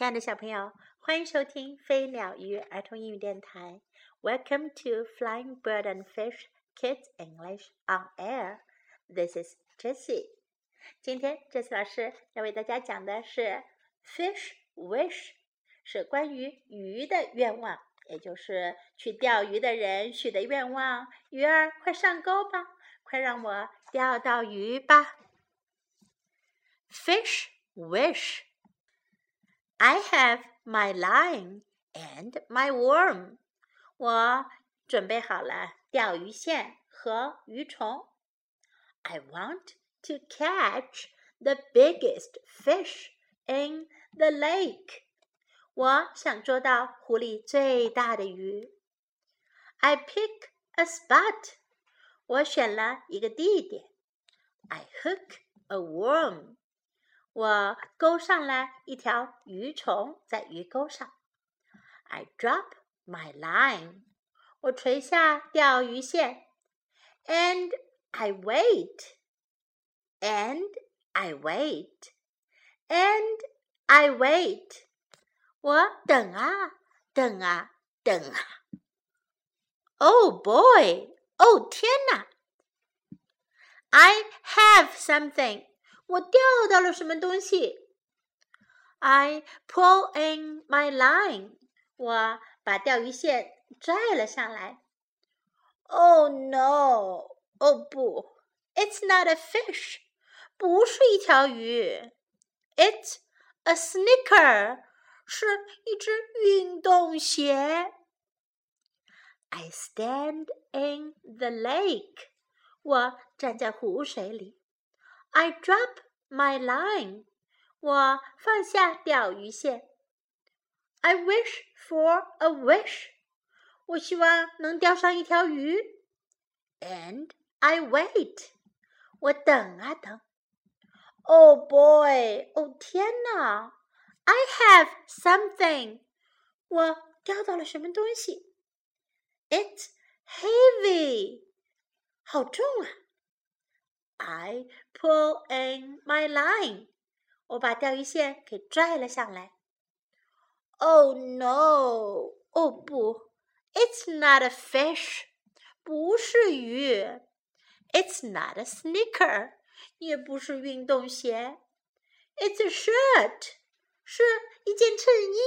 亲爱的小朋友，欢迎收听飞鸟鱼儿童英语电台。Welcome to Flying Bird and Fish Kids English on Air. This is Jessie. 今天，Jessie 老师要为大家讲的是 Fish Wish，是关于鱼的愿望，也就是去钓鱼的人许的愿望。鱼儿，快上钩吧，快让我钓到鱼吧。Fish Wish. I have my line and my worm. 我准备好了钓鱼线和鱼虫。I want to catch the biggest fish in the lake. 我想捉到湖里最大的鱼。I pick a spot. 我选了一个地点。I hook a worm. 我钩上了一条鱼虫，在鱼钩上。I drop my line，我垂下钓鱼线。And I wait，and I wait，and I wait，我等啊等啊等啊。Oh boy，哦天哪！I have something。 我钓到了什么东西？I pull in my line。我把钓鱼线拽了上来。Oh no！哦不，It's not a fish，不是一条鱼。It's a sneaker，是一只运动鞋。I stand in the lake，我站在湖水里。I drop my line. 我放下钓鱼线。I wish for a wish. 我希望能钓上一条鱼。And I wait. 我等啊等。Oh boy! 哦天哪！I have something. 我钓到了什么东西？It's heavy. 好重啊 ！I pull in my line，我把钓鱼线给拽了上来。Oh no！哦不，It's not a fish，不是鱼。It's not a sneaker，也不是运动鞋。It's a shirt，是一件衬衣。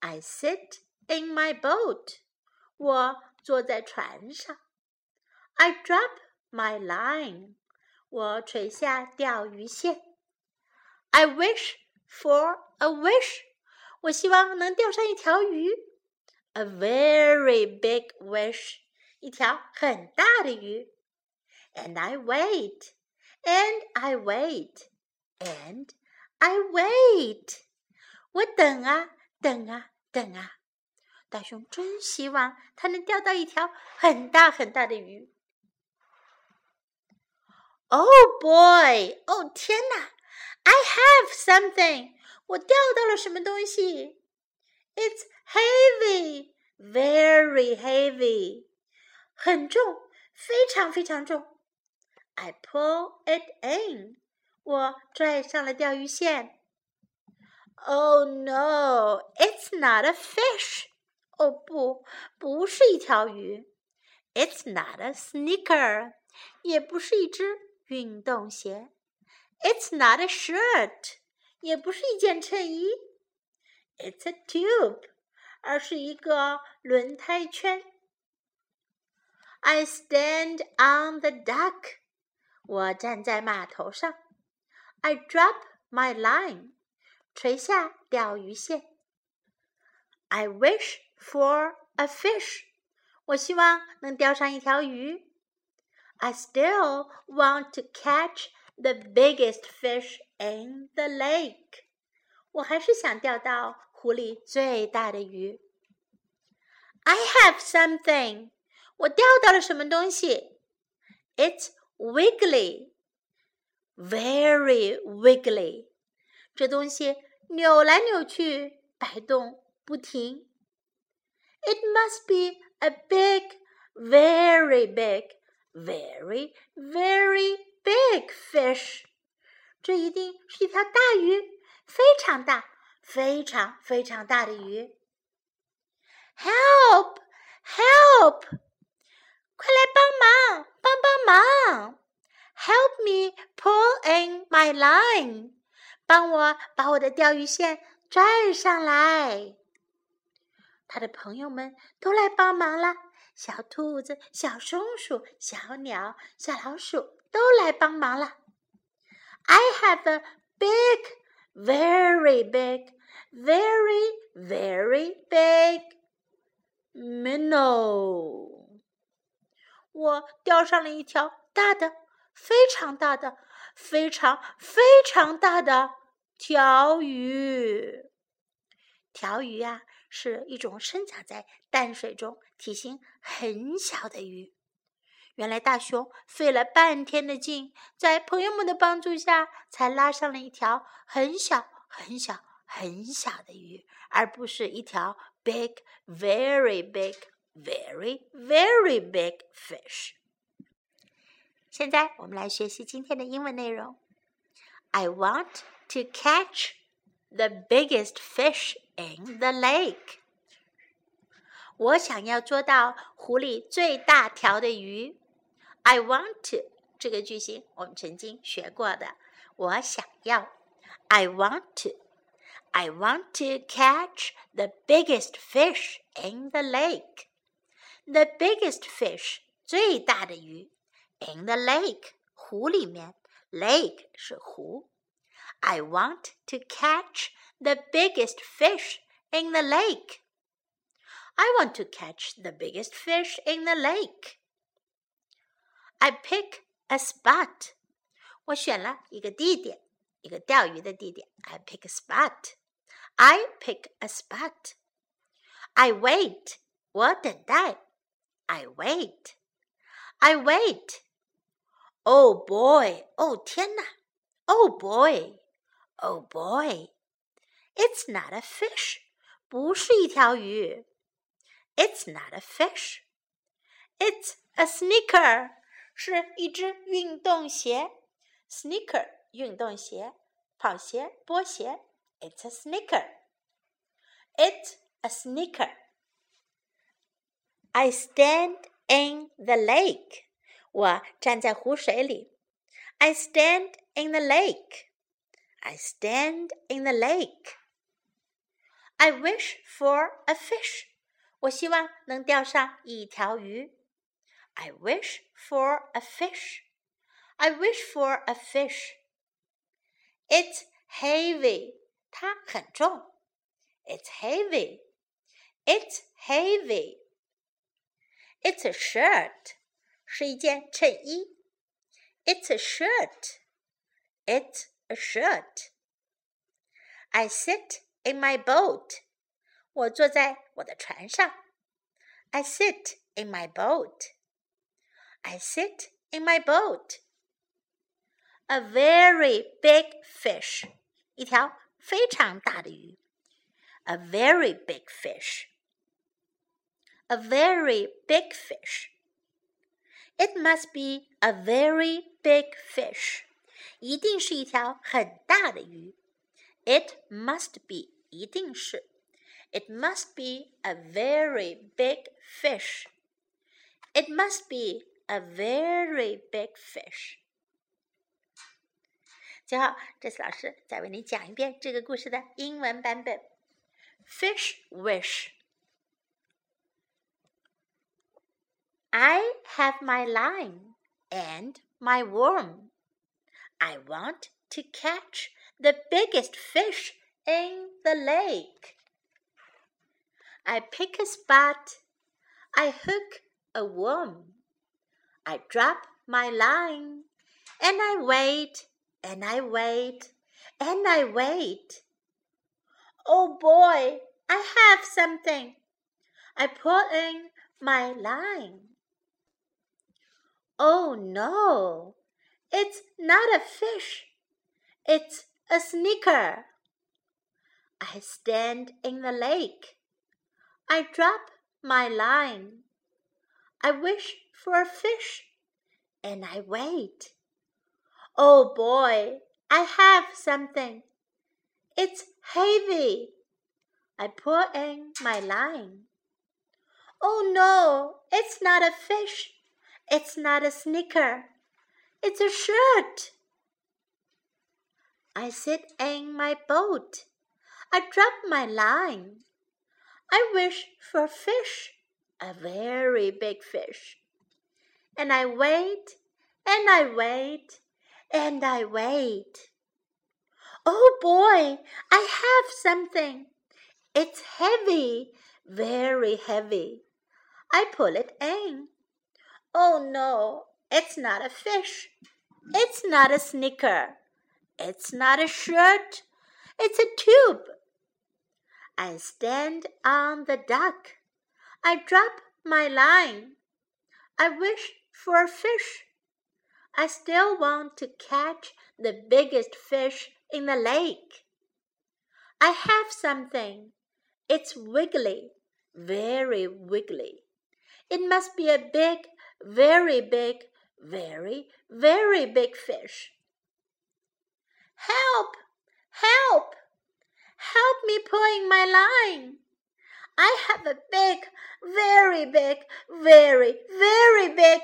I sit in my boat，我坐在船上。I drop my line，我垂下钓鱼线。I wish for a wish，我希望能钓上一条鱼。A very big wish，一条很大的鱼。And I wait, and I wait, and I wait，我等啊等啊等啊。大熊真希望他能钓到一条很大很大的鱼。 Oh boy！哦天哪！I have something！我钓到了什么东西？It's heavy, very heavy，很重，非常非常重。I pull it in，我拽上了钓鱼线。Oh no! It's not a fish！哦不，不是一条鱼。It's not a sneaker，也不是一只 运动鞋。It's not a shirt，也不是一件衬衣。It's a tube，而是一个轮胎圈。I stand on the dock，我站在码头上。I drop my line，垂下钓鱼线。I wish for a fish，我希望能钓上一条鱼。I still want to catch the biggest fish in the lake. 我还是想钓到湖里最大的鱼。I have something. 我钓到了什么东西？It's wiggly, very wiggly. 这东西扭来扭去，摆动不停。It must be a big, very big very, very big fish. 这一定是一条大鱼， 非常大、非常非常大的鱼。Help! Help! 快来帮忙，帮帮忙！Help me pull in my line. 帮我把我的钓鱼线拽上来。他的朋友们都来帮忙了， 小兔子、小松鼠、小鸟、小老鼠都来帮忙了。I have a big, very big, very, very big minnow。我钓上了一条大的、非常大的、非常非常大的条鱼。条鱼呀。是一种生长在淡水中、体型很小的鱼。原来大熊费了半天的劲，在朋友们的帮助下，才拉上了一条很小、很小、很小的鱼，而不是一条 big, very big, very, very big fish。现在我们来学习今天的英文内容。I want to catch the biggest fish in the lake。我想要捉到湖里最大条的鱼。I want to 这个句型我们曾经学过的。我想要。I want to. I want to catch the biggest fish in the lake. The biggest fish 最大的鱼 in the lake 湖里面 lake 是湖。 I want to catch the biggest fish in the lake. I want to catch the biggest fish in the lake. I pick a spot. 我选了一个地点，一个钓鱼的地点。I pick a spot. I pick a spot. I wait. 我等待。I wait. I wait. Oh boy. Oh 天哪。Oh boy. Oh boy. It's not a fish. 不是一条鱼。It's not a fish. It's a sneaker. 是一只运动鞋。Sneaker 运动鞋，跑鞋、波鞋。It's a sneaker. It's a sneaker. I stand in the lake. 我站在湖水里。I stand in the lake. I stand in the lake. I wish for a fish. 我希望能钓上一条鱼。I wish for a fish. I wish for a fish. It's heavy. 它很重。It's heavy. It's heavy. It's a shirt. 是一件衬衣。It's a shirt. It's a shirt. I sit in my boat. 我坐在我的船上。I sit in my boat. I sit in my boat. A very big fish. 一条非常大的鱼。A very big fish. A very big fish. It must be a very big fish. 一定是一条很大的鱼。It must be 一定是。it must be a very big fish. It must be a very big fish. 最后，这次老师再为你讲一遍这个故事的英文版本。Fish wish. I have my line and my worm. I want to catch the biggest fish in the lake. I pick a spot. I hook a worm. I drop my line. And I wait, and I wait, and I wait. Oh boy, I have something. I pull in my line. Oh no, it's not a fish. It's a sneaker. I stand in the lake. I drop my line. I wish for a fish, and I wait. Oh boy, I have something. it's heavy. I pull in my line. Oh no, it's not a fish. It's not a sneaker. It's a shirt. I sit in my boat. I drop my line. I wish for a fish, a very big fish. And I wait, and I wait, and I wait. Oh boy, I have something. It's heavy, very heavy. I pull it in. Oh no, it's not a fish. It's not a sneaker. It's not a shirt. It's a tube. I stand on the dock. I drop my line. I wish for a fish. I still want to catch the biggest fish in the lake. I have something. It's wiggly, very wiggly. It must be a big, very big, very, very big fish. Help! Help! Help me pulling my line. I have a big, very big, very, very big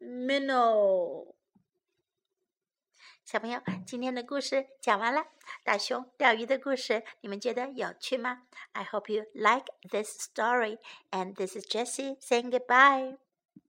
minnow. 小朋友，今天的故事讲完了。大熊钓鱼的故事，你们觉得有趣吗？I hope you like this story. And this is Jessie saying goodbye.